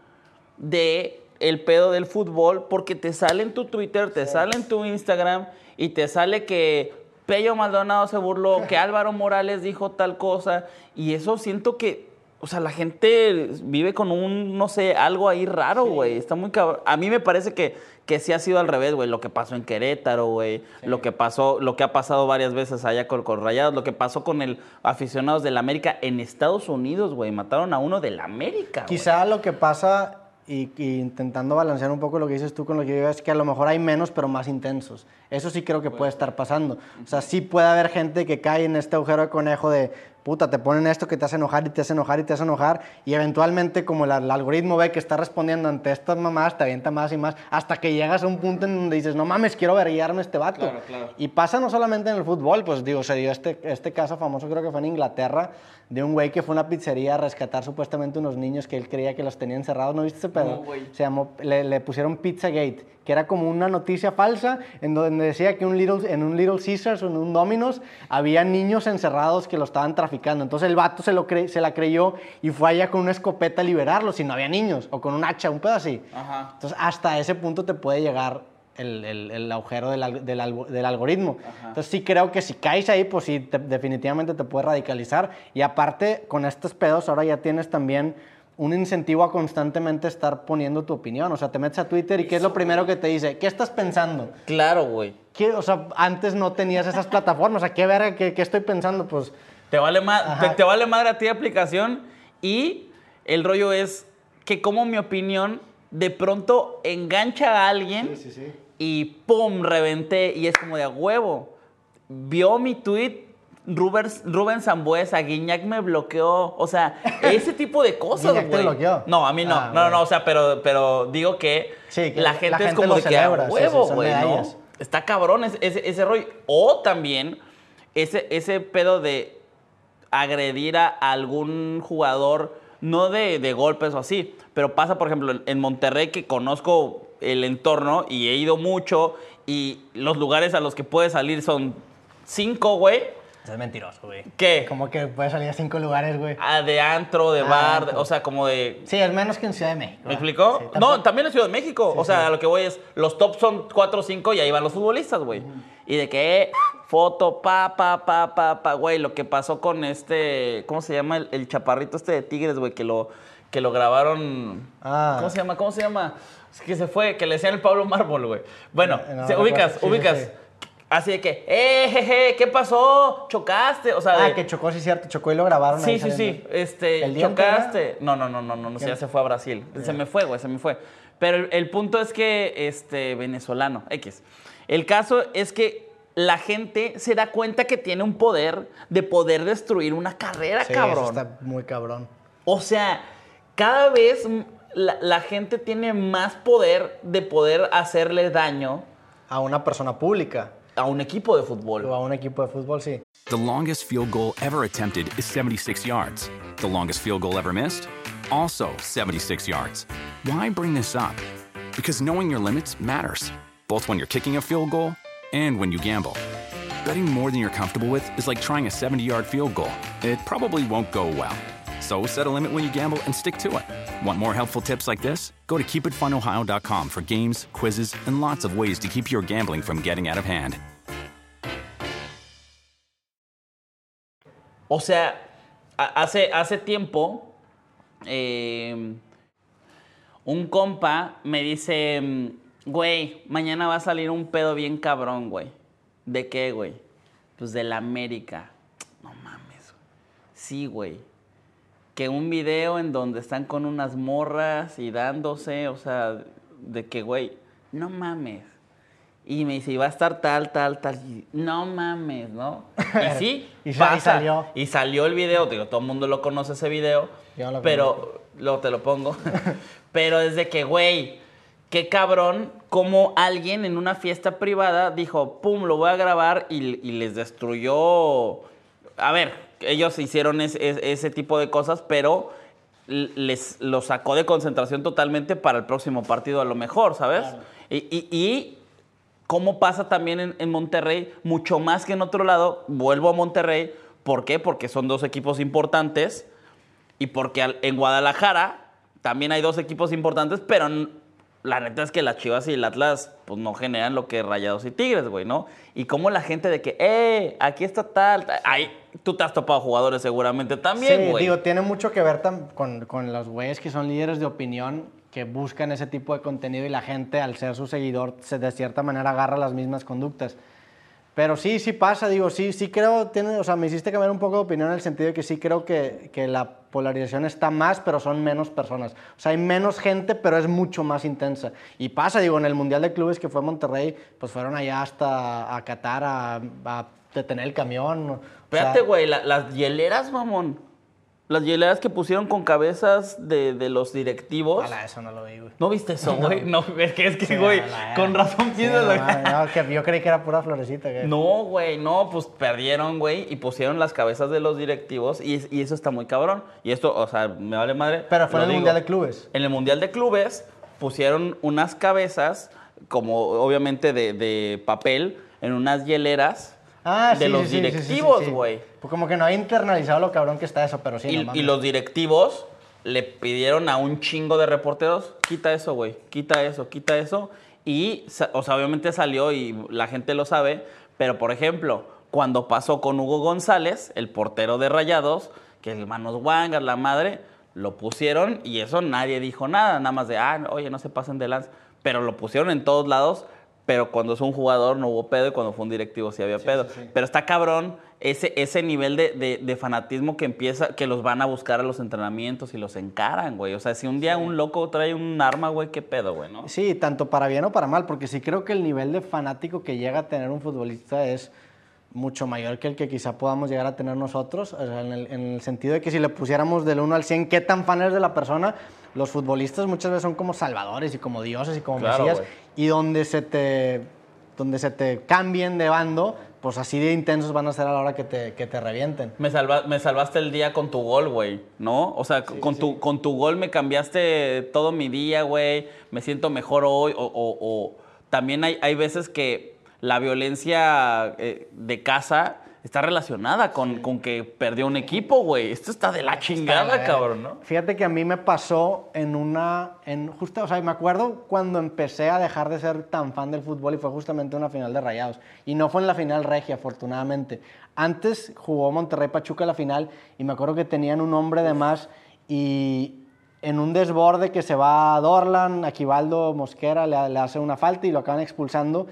de el pedo del fútbol porque te sale en tu Twitter, te sale en tu Instagram y te sale que Pello Maldonado se burló, (laughs) que Álvaro Morales dijo tal cosa y eso siento que, o sea, la gente vive con un, no sé, algo ahí raro, güey. Está muy cabrón. A mí me parece que, que sí ha sido al revés, güey. Lo que pasó en Querétaro, güey. Lo que pasó, lo que ha pasado varias veces allá con, con Rayados. Lo que pasó con el aficionados del América en Estados Unidos, güey. Mataron a uno del América. Quizá lo que pasa, y, y intentando balancear un poco lo que dices tú con lo que yo digo, es que a lo mejor hay menos, pero más intensos. Eso sí creo que puede estar pasando. O sea, sí puede haber gente que cae en este agujero de conejo de, puta, te ponen esto que te hace enojar y te hace enojar y te hace enojar, y eventualmente como el algoritmo ve que está respondiendo ante estas mamadas, te avienta más y más, hasta que llegas a un punto en donde dices, no mames, quiero verguiarme este vato. Claro, claro. Y pasa no solamente en el fútbol, pues digo, se dio este, este caso famoso, creo que fue en Inglaterra, de un güey que fue a una pizzería a rescatar supuestamente unos niños que él creía que los tenían encerrados. ¿No viste ese pedo? No, güey. Se llamó, le, le pusieron Pizzagate, que era como una noticia falsa en donde decía que un Little, en un Little Caesars o en un Domino's había niños encerrados que lo estaban traficando. Entonces el vato se, lo cre- se la creyó y fue allá con una escopeta a liberarlos y no había niños, o con un hacha, un pedo así. Ajá. Entonces, hasta ese punto te puede llegar el, el- el agujero del, del algo- del algoritmo. Entonces, sí creo que si caes ahí, pues sí, te- definitivamente te puede radicalizar. Y aparte, con estos pedos, ahora ya tienes también un incentivo a constantemente estar poniendo tu opinión. O sea, te metes a Twitter y ¿qué es lo primero que te dice? ¿Qué estás pensando? Claro, güey. ¿Qué- o sea, antes no tenías esas plataformas. O sea, ¿qué verga? ¿Qué, qué estoy pensando? Pues Te vale, te, te vale madre a ti la aplicación y el rollo es que como mi opinión de pronto engancha a alguien y ¡pum! reventé y es como de a huevo. Vio mi tweet Rubén, Rubén Zambuesa, Guiñac me bloqueó, o sea, ese (laughs) tipo de cosas, ¿Guiñac te güey. bloqueó? No, a mí no, Ah, no, no, no, o sea, pero, pero digo que, la la gente es como de que a huevo, güey, ¿no? Está cabrón ese, ese, ese rollo. O también ese, ese pedo de agredir a algún jugador, no de, de golpes o así, pero pasa, por ejemplo, en- Monterrey, que conozco el entorno y he ido mucho, y los lugares a los que puedes salir son cinco, güey. Es mentiroso, güey. ¿Qué? Como que puedes salir a cinco lugares, güey. Ah, de antro, de Ah, bar, o sea, como de... Sí, es menos que en Ciudad de México. ¿Me explicó? Sí, no, también en Ciudad de México. Sí, o sea, sí. a lo que voy es, los top son 4 o 5 y ahí van los futbolistas, güey. Y de que, eh, foto, pa, pa, pa, pa, pa, güey, lo que pasó con este, ¿cómo se llama? El, el chaparrito este de Tigres, güey, que lo, que lo grabaron. Ah. ¿Cómo se llama? ¿Cómo se llama? Es que se fue, que le decían el Pablo Mármol, güey. Bueno, No, ubicas, Sí, sí, ubicas. Sí. Así de que, eh, jeje, ¿qué pasó? ¿Chocaste? O sea, Ah, de- que chocó, sí, cierto. Chocó y lo grabaron. Sí, ahí sí, sí. Este, ¿El chocaste. No, no, no, no, no, no, ya se fue a Brasil. Se me fue, güey, se me fue. Pero el, el punto es que, este, venezolano, X. El caso es que la gente se da cuenta que tiene un poder de poder destruir una carrera, Sí, eso cabrón. está muy cabrón. O sea, cada vez la, la gente tiene más poder de poder hacerle daño A una persona pública a un equipo de fútbol. o a un equipo de fútbol, sí. The longest field goal ever attempted is 76 yards. The longest field goal ever missed? Also 76 yards. Why bring this up? Because knowing your limits matters, both when you're kicking a field goal and when you gamble. Betting more than you're comfortable with is like trying a 70 yard field goal. it probably won't go well. So set a limit when you gamble and stick to it. Want more helpful tips like this? Go to keepitfunohio.com for games, quizzes, and lots of ways to keep your gambling from getting out of hand. O sea, hace, hace tiempo, eh, un compa me dice, mm, güey, mañana va a salir un pedo bien cabrón, güey. ¿De qué, güey? Pues de la América. No mames, güey. Sí, güey. Que un video en donde están con unas morras y dándose, o sea, de que, güey, no mames. Y me dice, y va a estar tal, tal, tal. Y, no mames, ¿no? Y sí, (laughs) Y sa- y pasa. salió. Y salió el video, digo, todo el mundo lo conoce ese video. Yo lo pero, luego te lo pongo. (laughs) pero desde que, güey, qué cabrón, como alguien en una fiesta privada dijo, pum, lo voy a grabar y, y les destruyó. A ver, ellos hicieron es- es- ese tipo de cosas, pero les lo sacó de concentración totalmente para el próximo partido a lo mejor, ¿sabes? Y, y- y cómo pasa también en, en Monterrey, mucho más que en otro lado, vuelvo a Monterrey, ¿por qué? Porque son dos equipos importantes y porque en Guadalajara también hay dos equipos importantes, pero la neta es que las Chivas y el Atlas pues no generan lo que Rayados y Tigres, güey, ¿no? Y como la gente de que, eh, aquí está tal, tal". Ay, tú te has topado jugadores seguramente también, sí, güey. digo, tiene mucho que ver con, con los güeyes que son líderes de opinión que buscan ese tipo de contenido y la gente, al ser su seguidor, se, de cierta manera agarra las mismas conductas. Pero sí, sí pasa, digo, sí, sí creo, tiene, o sea, me hiciste cambiar un poco de opinión en el sentido de que sí creo que, que la polarización está más, pero son menos personas. O sea, hay menos gente, pero es mucho más intensa. Y pasa, digo, en el Mundial de Clubes que fue Monterrey, pues fueron allá hasta a Qatar a, a detener el camión. Espérate, güey, la- las hieleras, mamón. Las hieleras que pusieron con cabezas de, de los directivos. ala, eso no lo vi, güey. ¿No viste eso, (laughs) güey? No, es que, es que, Sí, güey, ala, con razón sí, piensas no, que- no, que yo creí que era pura florecita. que- No, güey, no, pues perdieron, güey, y pusieron las cabezas de los directivos y, es- y eso está muy cabrón. Y esto, o sea, me vale madre. Pero fue en el digo. Mundial de Clubes. En el Mundial de Clubes pusieron unas cabezas, como obviamente de, de papel, en unas hieleras Ah, de sí, los sí, sí, sí, sí, sí, directivos, sí. güey. Pues como que no ha internalizado lo cabrón que está eso, pero sí. y, no y mames. los directivos le pidieron a un chingo de reporteros, quita eso, güey, quita eso, quita eso. Y, o sea, obviamente salió y la gente lo sabe, pero por ejemplo, cuando pasó con Hugo González, el portero de Rayados, que el manos guangas, la madre, lo pusieron y eso nadie dijo nada, nada más de, ah, oye, no se pasen de lanza. Pero lo pusieron en todos lados, pero cuando es un jugador no hubo pedo y cuando fue un directivo sí había pedo. Pero está cabrón ese, ese nivel de, de- de fanatismo que empieza, que los van a buscar a los entrenamientos y los encaran, güey. O sea, si un día un loco trae un arma, güey, qué pedo, güey, ¿no? Sí, tanto para bien o para mal, porque sí creo que el nivel de fanático que llega a tener un futbolista es mucho mayor que el que quizá podamos llegar a tener nosotros, o sea, en, el, en el sentido de que si le pusiéramos del 1 al 100 qué tan fan eres de la persona, los futbolistas muchas veces son como salvadores y como dioses y como Claro, mesías. Y donde se te donde se te cambien de bando, pues así de intensos van a ser a la hora que te, que te revienten. Me, salva- me salvaste el día con tu gol, güey, ¿no? O sea, con, Tu, con tu gol me cambiaste todo mi día, güey. Me siento mejor hoy. O, o- o también hay, hay veces que la violencia eh, de casa está relacionada con, con que perdió un equipo, güey. Esto está de la chingada, cabrón, ¿no? Fíjate que a mí me pasó en una, en justo, o sea, me acuerdo cuando empecé a dejar de ser tan fan del fútbol y fue justamente una final de Rayados. Y no fue en la final regia, afortunadamente. Antes jugó Monterrey Pachuca la final y me acuerdo que tenían un hombre de más y en un desborde que se va a Dorlan, Aquivaldo Mosquera le, le hace una falta y lo acaban expulsando.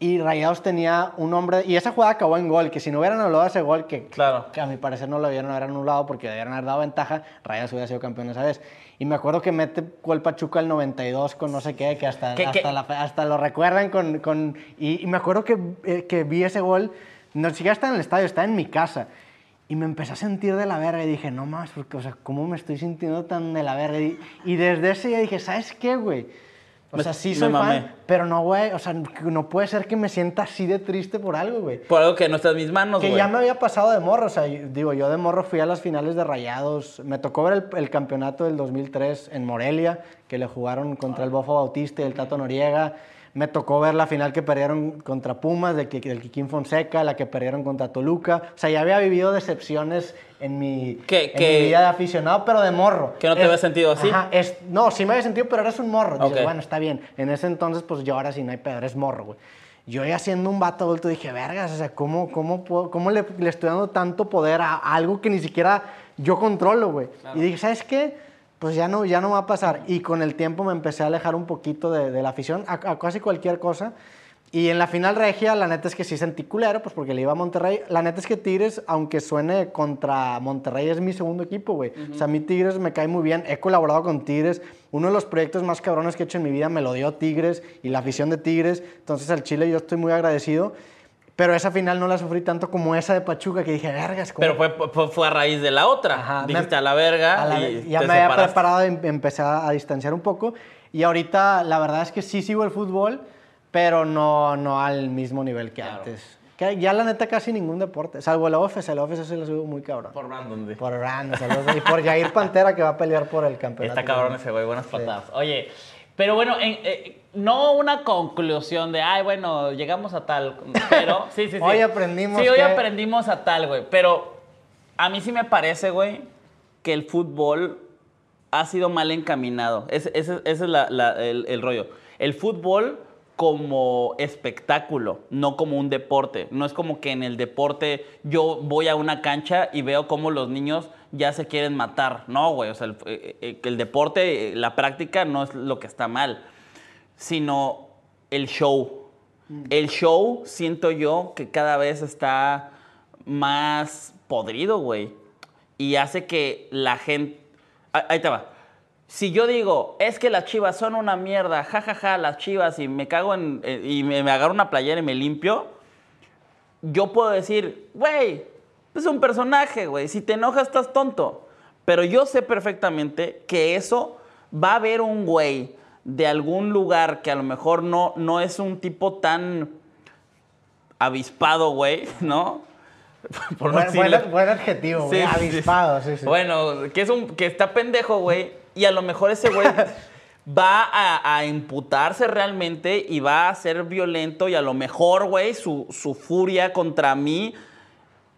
Y Rayados tenía un hombre, y esa jugada acabó en gol, que si no hubieran anulado ese gol, que, Claro. que a mi parecer no lo debieron haber anulado porque debieron haber dado ventaja, Rayados hubiera sido campeón esa vez. Y me acuerdo que mete gol Pachuca el 92 con no sé qué, que hasta, ¿Qué- hasta, qué? la- hasta lo recuerdan con... con y, y me acuerdo que, eh, que vi ese gol, no siquiera está en el estadio, está en mi casa. Y me empecé a sentir de la verga y dije, no más, porque, o sea, ¿cómo me estoy sintiendo tan de la verga? Y, y desde ese día dije, ¿sabes qué, güey? O sea, sí soy mamé. fan, pero no, güey, o sea, no puede ser que me sienta así de triste por algo, güey. Por algo que no está en mis manos, Que güey. ya me había pasado de morro, o sea, yo- digo, yo de morro fui a las finales de Rayados, me tocó ver el, el campeonato del 2003 en Morelia, que le jugaron contra el Bofo Bautista y el Tato Noriega, Me tocó ver la final que perdieron contra Pumas, del, del Kikín Fonseca, la que perdieron contra Toluca. O sea, ya había vivido decepciones en mi, Que- en que- mi vida de aficionado, pero de morro. ¿Que no te Es- habías sentido así? Ajá, es, no, sí me había sentido, pero eres un morro. Dices, Ok. bueno, está bien. En ese entonces, pues yo ahora sí no hay pedo, eres morro, güey. Yo ya siendo un vato adulto dije, vergas, o sea, ¿cómo, cómo, puedo- cómo le, le estoy dando tanto poder a, a algo que ni siquiera yo controlo, güey? Y dije, ¿sabes qué? Pues ya no, ya no va a pasar. Y con el tiempo me empecé a alejar un poquito de, la afición a, casi cualquier cosa. Y en la final regia, la neta es que sí sentí culero, pues porque le iba a Monterrey. La neta es que Tigres, aunque suene contra Monterrey, es mi segundo equipo, güey. O sea, a mí Tigres me cae muy bien. He colaborado con Tigres. Uno de los proyectos más cabrones que he hecho en mi vida me lo dio Tigres y la afición de Tigres. Entonces, al Chile yo estoy muy agradecido. Pero esa final no la sufrí tanto como esa de Pachuca, que dije, vergas, ¿cómo? Pero fue, fue, fue a raíz de la otra. Ajá, Dijiste me- a la verga a la- y ya te me había preparado y em- empecé a, a distanciar un poco. Y ahorita la verdad es que sí sigo el fútbol, pero no, no al mismo nivel que antes. Que ya la neta casi ningún deporte, salvo el UFC, el UFC sí lo sigo muy cabrón. Por random, sí. Por Rand, saludos. y por Jair Pantera que va a pelear por el (laughs) campeonato. Está cabrón ese güey, buenas patadas. Oye, pero bueno, en- eh, no una conclusión de, ay, bueno, llegamos a tal, pero (laughs) sí, sí, sí. Hoy aprendimos Sí, hoy aprendimos a tal, güey, pero a mí sí me parece, güey, que el fútbol ha sido mal encaminado. Ese, ese- ese es la- la- el, el rollo. El fútbol como espectáculo, no como un deporte. No es como que en el deporte yo voy a una cancha y veo cómo los niños ya se quieren matar. No, güey. O sea, el, eh, eh, el deporte, eh, la práctica no es lo que está mal, sino el show. El show, siento yo, que cada vez está más podrido, güey. Y hace que la gente... Ah, Ahí te va. Si yo digo, es que las chivas son una mierda, jajaja, las chivas, y me cago en. eh, y me, me agarro una playera y me limpio, yo puedo decir, güey, es un personaje, güey. Si te enojas, estás tonto. Pero yo sé perfectamente que eso va a haber un güey de algún lugar que a lo mejor no, no es un tipo tan avispado, güey, (laughs) ¿no? (laughs) Por Buen, buen- buen adjetivo, güey. Sí. Avispado, sí, sí. Bueno, que es un que está pendejo, güey, y a lo mejor ese güey (laughs) va a, a imputarse realmente y va a ser violento y a lo mejor, güey, su, su furia contra mí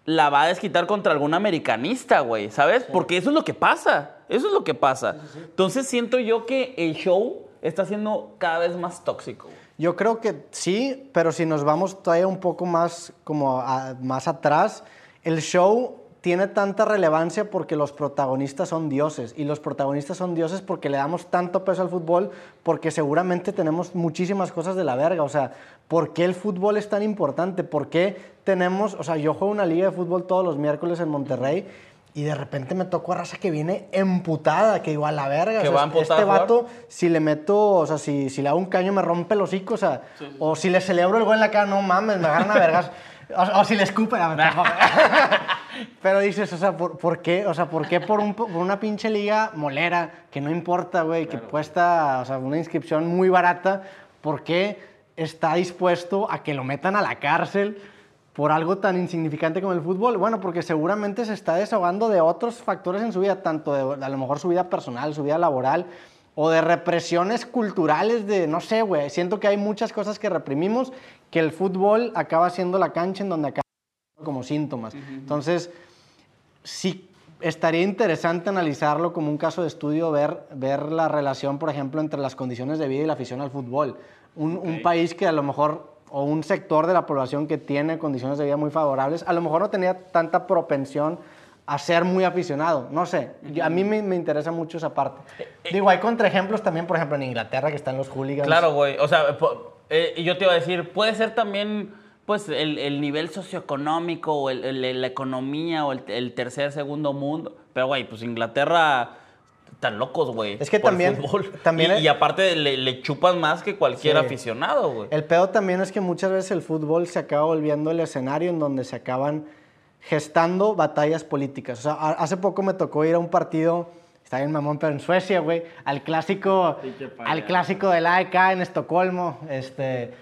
la va a desquitar contra algún americanista, güey, ¿sabes? Porque eso es lo que pasa, eso es lo que pasa. Entonces siento yo que el show está siendo cada vez más tóxico. Yo creo que sí, pero si nos vamos todavía un poco más, como más atrás, el show tiene tanta relevancia porque los protagonistas son dioses y los protagonistas son dioses porque le damos tanto peso al fútbol porque seguramente tenemos muchísimas cosas de la verga, o sea, ¿por qué el fútbol es tan importante? ¿Por qué tenemos, o sea, yo juego una liga de fútbol todos los miércoles en Monterrey y de repente me tocó a raza que viene emputada, que digo a la verga, Que o sea, va este a jugar. vato si le meto, o sea, si, si le hago un caño me rompe el hocico, o sea, o si le celebro el gol en la cara, no mames, me agarran a vergas. O, o si le escupen, a tampoco. (laughs) Pero dices, o sea, ¿por, por qué? O sea, ¿por qué por, un, por una pinche liga molera que no importa, güey, que cuesta, o sea, una inscripción muy barata, ¿por qué está dispuesto a que lo metan a la cárcel por algo tan insignificante como el fútbol? Bueno, porque seguramente se está desahogando de otros factores en su vida, tanto de a lo mejor su vida personal, su vida laboral, o de represiones culturales de, no sé, güey, siento que hay muchas cosas que reprimimos que el fútbol acaba siendo la cancha en donde acaba como síntomas. Entonces, sí estaría interesante analizarlo como un caso de estudio, ver, ver la relación, por ejemplo, entre las condiciones de vida y la afición al fútbol. Un, un país que a lo mejor, o un sector de la población que tiene condiciones de vida muy favorables, a lo mejor no tenía tanta propensión a ser muy aficionado. No sé, yo- a mí me, me interesa mucho esa parte. Digo, hay contraejemplos también, por ejemplo, en Inglaterra, que están los hooligans. Claro, güey. O sea, eh, yo te iba a decir, puede ser también, pues, el, el nivel socioeconómico o el- el- la economía o el tercer, segundo mundo. Pero, güey, pues Inglaterra están locos, güey. Es que por el también- fútbol. (laughs) también y, es- y aparte le, le chupan más que cualquier Sí. aficionado, güey. El pedo también es que muchas veces el fútbol se acaba volviendo el escenario en donde se acaban gestando batallas políticas. O sea, hace poco me tocó ir a un partido, está bien mamón, pero en Suecia, güey, al clásico, al clásico del AEK en Estocolmo. Este,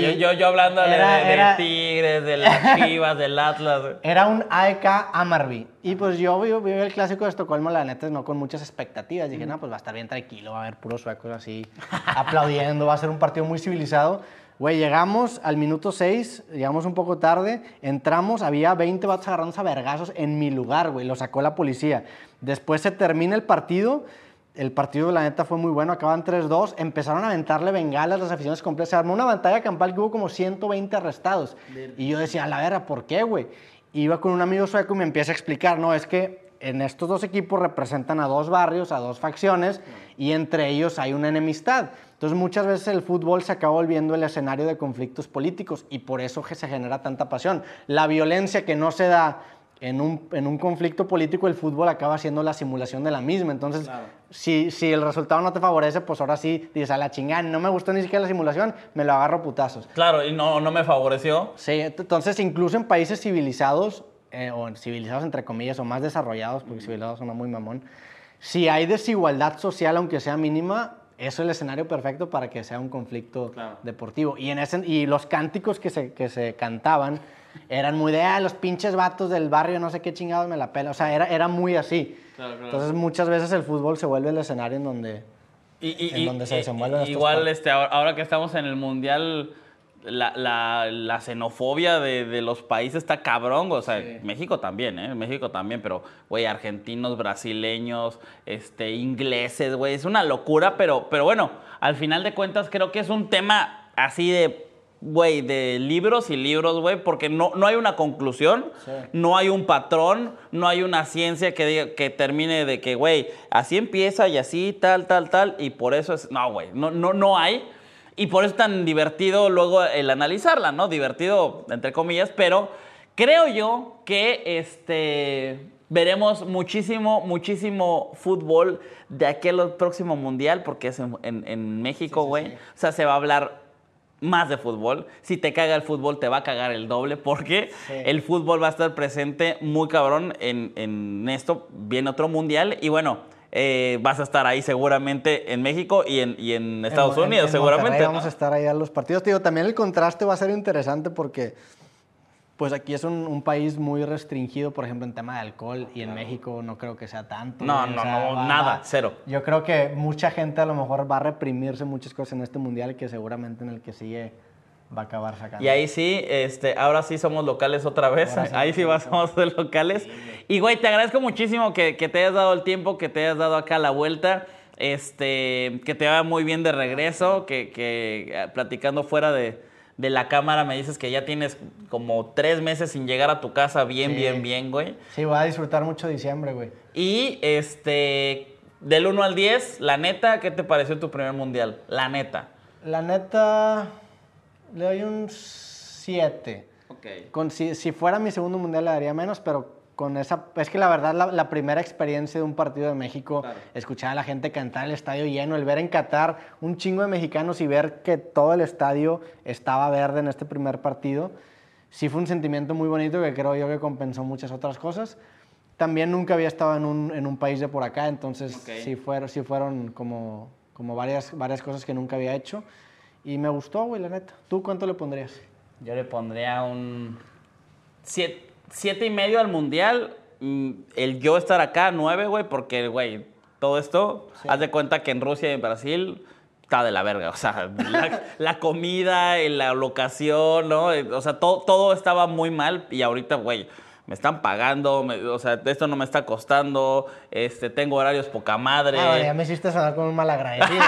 sea, yo, yo, yo hablando era- de, de era- Tigres, de las (laughs) Chivas, del Atlas. Era un AEK Amarby. Y pues yo vi, vi el clásico de Estocolmo, la neta, no con muchas expectativas. Dije, no, pues va a estar bien tranquilo, va a haber puros suecos así (laughs) aplaudiendo, va a ser un partido muy civilizado. Güey, llegamos al minuto 6, llegamos un poco tarde, entramos, había 20 vatos agarrándose a vergazos en mi lugar, güey, lo sacó la policía. Después se termina el partido, el partido la neta fue muy bueno, acaban 3-2, empezaron a aventarle bengalas las aficiones completas, se armó una pantalla campal que hubo como 120 arrestados. Y yo decía, a la verga, ¿por qué, güey? Iba con un amigo sueco y me empieza a explicar, no, es que en estos dos equipos representan a dos barrios, a dos facciones, y entre ellos hay una enemistad. Entonces muchas veces el fútbol se acaba volviendo el escenario de conflictos políticos y por eso que se genera tanta pasión. La violencia que no se da en un, en un conflicto político, el fútbol acaba siendo la simulación de la misma. Entonces, si, si el resultado no te favorece, pues ahora sí dices, a la chingada, no me gustó ni siquiera la simulación, me lo agarro putazos. Claro, y no, no me favoreció. Sí, ent- entonces incluso en países civilizados, eh, o civilizados entre comillas, o más desarrollados, porque civilizados suena muy mamón, si hay desigualdad social, aunque sea mínima, eso es el escenario perfecto para que sea un conflicto Claro. deportivo. Y, en ese, y los cánticos que se, que se cantaban eran muy de, ah, los pinches vatos del barrio, no sé qué chingados me la pela. O sea, era, era muy así. Claro, claro. Entonces muchas veces el fútbol se vuelve el escenario en donde... Y, y- en y- donde se y- desenvuelven estos Igual, este, ahora, ahora que estamos en el Mundial, la, la- la xenofobia de, de los países está cabrón. O sea, México también, ¿eh? México también, pero, güey, argentinos, brasileños, este, ingleses, güey, es una locura, pero, pero bueno, al final de cuentas creo que es un tema así de, güey, de libros y libros, güey, porque no, no hay una conclusión, no hay un patrón, no hay una ciencia que, diga, que termine de que, güey, así empieza y así, tal, tal, tal, y por eso es, no, güey, no, no, no hay. Y por eso es tan divertido luego el analizarla, ¿no? Divertido, entre comillas, pero creo yo que este, veremos muchísimo, muchísimo fútbol de aquel próximo mundial, porque es en, en- en México, güey. O sea, se va a hablar más de fútbol. Si te caga el fútbol, te va a cagar el doble, porque Sí. el fútbol va a estar presente muy cabrón en, en esto. Viene otro mundial y bueno. eh, vas a estar ahí seguramente en México y en, y en Estados En- Unidos, en seguramente. Vamos a estar ahí a los partidos. Te digo, también el contraste va a ser interesante porque pues aquí es un, un país muy restringido, por ejemplo, en tema de alcohol y en México no creo que sea tanto. No, güey, no, no, nada, cero. Yo creo que mucha gente a lo mejor va a reprimirse muchas cosas en este mundial que seguramente en el que sigue va a acabar sacando. Y ahí sí, este, ahora sí somos locales otra vez. Ahora sí. ahí sí vamos a ser locales. Y güey, te agradezco muchísimo que, que te hayas dado el tiempo, que te hayas dado acá la vuelta. Este, que te vaya muy bien de regreso, que, que eh, platicando fuera de, de la cámara me dices que ya tienes como tres meses sin llegar a tu casa bien, Sí. bien, bien, güey. Sí, voy a disfrutar mucho diciembre, güey. Y este, del 1 al 10, la neta, ¿qué te pareció tu primer mundial? La neta. La neta, le doy un 7. Ok. Con, si, si fuera mi segundo mundial le daría menos, pero con esa... Es que la verdad, la, la primera experiencia de un partido de México, Claro. escuchar a la gente cantar el estadio lleno, el ver en Qatar un chingo de mexicanos y ver que todo el estadio estaba verde en este primer partido, sí fue un sentimiento muy bonito que creo yo que compensó muchas otras cosas. También nunca había estado en un, en un país de por acá, entonces Ok. sí, fueron, sí fueron como, como varias, varias cosas que nunca había hecho. Y me gustó, güey, la neta. ¿Tú cuánto le pondrías? Yo le pondría un siete, siete y medio al mundial. Mm, El yo estar acá, nueve, güey, porque, güey, todo esto, haz de cuenta que en Rusia y en Brasil está de la verga. O sea, (laughs) la, la comida, la locación, ¿no? O sea, todo, todo estaba muy mal y ahorita, güey me están pagando, me, o sea, esto no me está costando, este, tengo horarios poca madre. Ah, ya me hiciste sonar como un mal agradecido.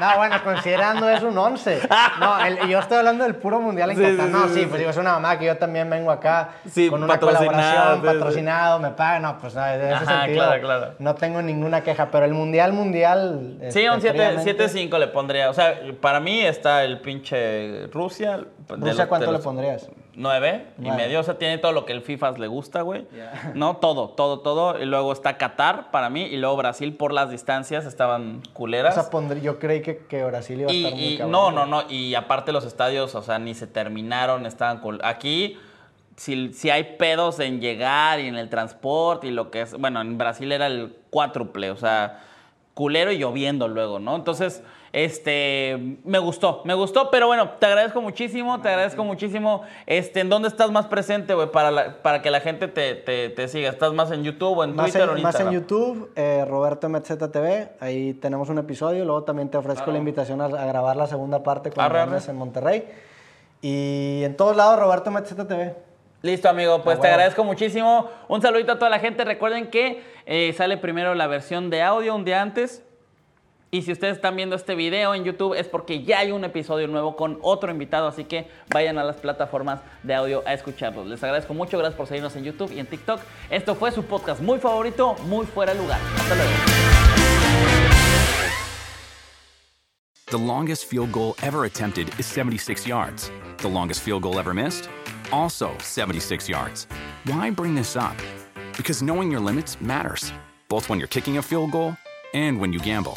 no, bueno, considerando es un 11. No, el, yo estoy hablando del puro mundial en sí, Qatar. No, sí, pues digo, es una mamá que yo también vengo acá con una colaboración, patrocinado, me pagan, no, pues nada, no, ese Ajá, sentido, claro, claro. no tengo ninguna queja, pero el mundial, mundial... Sí, un 7-5 le pondría, o sea, para mí está el pinche Rusia. ¿Rusia cuánto le pondrías? 9 y medio. O sea, tiene todo lo que el FIFA le gusta, güey. Yeah. (laughs) No, todo, todo, todo. Y luego está Qatar para mí. Y luego Brasil por las distancias estaban culeras. O sea, pondré, yo creí que, que Brasil iba a y, estar muy y, cabrón, No, no, no. Y aparte los estadios, o sea, ni se terminaron, estaban cul Aquí. Si, si, hay pedos en llegar y en el transporte y lo que es. Bueno, en Brasil era el cuádruple, o sea, culero y lloviendo luego, ¿no? Entonces, este, me gustó, me gustó, pero bueno, te agradezco muchísimo, te agradezco muchísimo. Este, ¿En dónde estás más presente, güey, para, la- para que la gente te, te- te siga? ¿Estás más en YouTube o en Más Twitter o en, en más en Instagram? YouTube, eh, Roberto MZ TV, ahí tenemos un episodio, luego también te ofrezco la invitación a, a grabar la segunda parte cuando Arre, en Monterrey. Y en todos lados, Roberto MZ TV. Listo, amigo, pues Ah, te agradezco muchísimo. Un saludito a toda la gente. Recuerden que eh, sale primero la versión de audio un día antes. Y si ustedes están viendo este video en YouTube es porque ya hay un episodio nuevo con otro invitado, así que vayan a las plataformas de audio a escucharlos. Les agradezco mucho, gracias por seguirnos en YouTube y en TikTok. Esto fue su podcast muy favorito, muy fuera de lugar. Hasta luego. The longest field goal ever attempted is 76 yards. The longest field goal ever missed? Also 76 yards. Why bring this up? Because knowing your limits matters, both when you're kicking a field goal and when you gamble.